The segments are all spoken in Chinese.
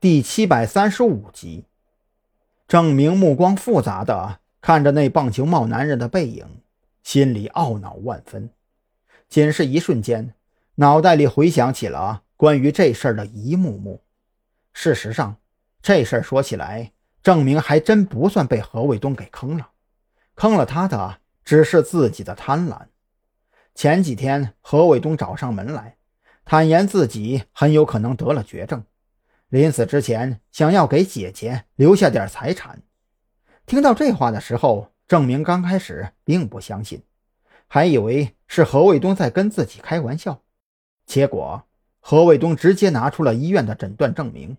第七百三十五集，郑明目光复杂的看着那棒球帽男人的背影，心里懊恼万分。仅是一瞬间，脑袋里回想起了关于这事儿的一幕幕。事实上，这事儿说起来，郑明还真不算被何卫东给坑了，坑了他的只是自己的贪婪。前几天，何卫东找上门来，坦言自己很有可能得了绝症。临死之前，想要给姐姐留下点财产。听到这话的时候，郑明刚开始并不相信，还以为是何卫东在跟自己开玩笑。结果，何卫东直接拿出了医院的诊断证明：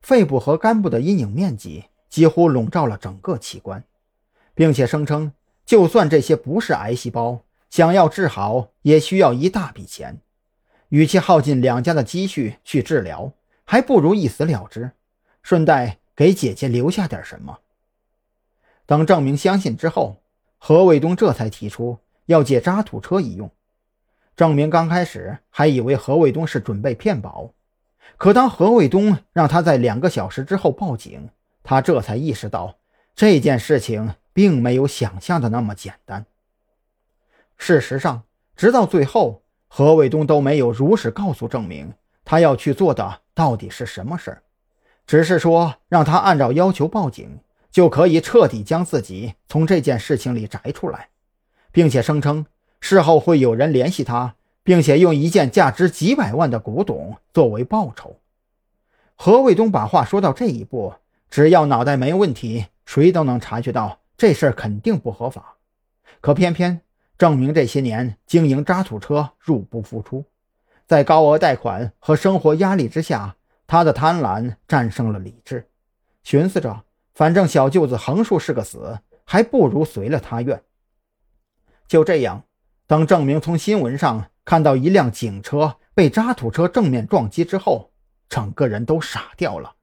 肺部和肝部的阴影面积几乎笼罩了整个器官，并且声称，就算这些不是癌细胞，想要治好也需要一大笔钱，与其耗尽两家的积蓄去治疗。还不如一死了之，顺带给姐姐留下点什么。等郑明相信之后，何卫东这才提出要借渣土车一用。郑明刚开始还以为何卫东是准备骗保，可当何卫东让他在两个小时之后报警，他这才意识到这件事情并没有想象的那么简单。事实上，直到最后，何卫东都没有如实告诉郑明他要去做的。到底是什么事儿？只是说让他按照要求报警，就可以彻底将自己从这件事情里摘出来，并且声称事后会有人联系他，并且用一件价值几百万的古董作为报酬。何卫东把话说到这一步，只要脑袋没问题，谁都能察觉到这事儿肯定不合法。可偏偏证明这些年经营渣土车入不敷出。在高额贷款和生活压力之下，他的贪婪战胜了理智。寻思着，反正小舅子横竖是个死，还不如随了他愿。就这样，等郑明从新闻上看到一辆警车被渣土车正面撞击之后，整个人都傻掉了。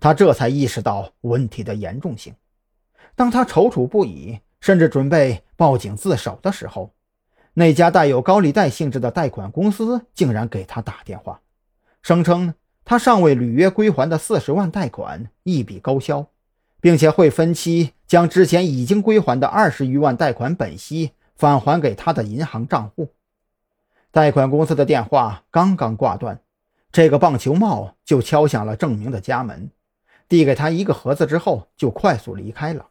他这才意识到问题的严重性。当他踌躇不已，甚至准备报警自首的时候，那家带有高利贷性质的贷款公司竟然给他打电话，声称他尚未履约归还的四十万贷款一笔勾销，并且会分期将之前已经归还的二十余万贷款本息返还给他的银行账户。贷款公司的电话刚刚挂断，这个棒球帽就敲响了郑明的家门，递给他一个盒子之后就快速离开了，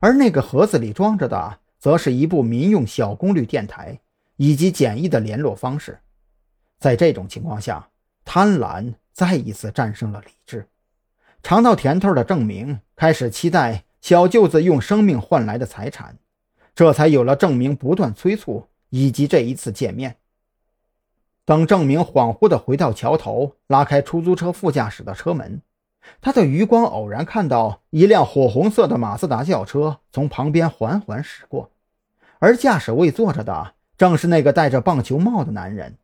而那个盒子里装着的。则是一部民用小功率电台以及简易的联络方式。在这种情况下，贪婪再一次战胜了理智。尝到甜头的郑明开始期待小舅子用生命换来的财产，这才有了郑明不断催促以及这一次见面。等郑明恍惚地回到桥头，拉开出租车副驾驶的车门。他的余光偶然看到一辆火红色的马自达轿车从旁边缓缓驶过，而驾驶位坐着的正是那个戴着棒球帽的男人。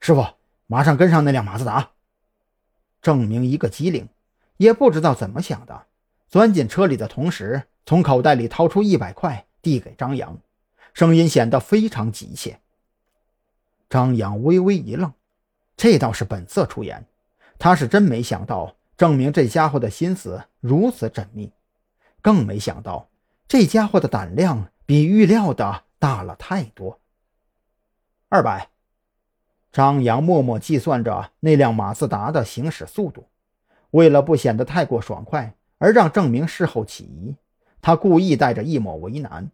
师傅，马上跟上那辆马自达。郑明一个机灵，也不知道怎么想的，钻进车里的同时，从口袋里掏出一百块递给张扬，声音显得非常急切。张扬微微一愣，这倒是本色出演。他是真没想到，郑明这家伙的心思如此缜密，更没想到这家伙的胆量比预料的大了太多。二百，张扬默默计算着那辆马自达的行驶速度，为了不显得太过爽快，而让郑明事后起疑，他故意带着一抹为难。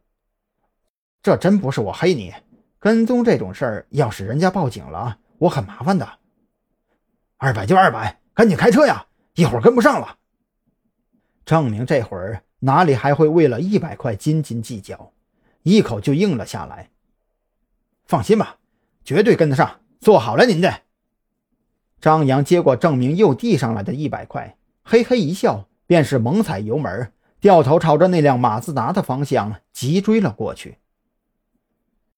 这真不是我黑你，跟踪这种事儿，要是人家报警了，我很麻烦的。二百就二百，赶紧开车呀！一会儿跟不上了。郑明这会儿哪里还会为了一百块斤斤计较，一口就应了下来。放心吧，绝对跟得上，做好了您的。张扬接过证明又递上来的一百块，嘿嘿一笑，便是猛踩油门，掉头朝着那辆马自达的方向急追了过去。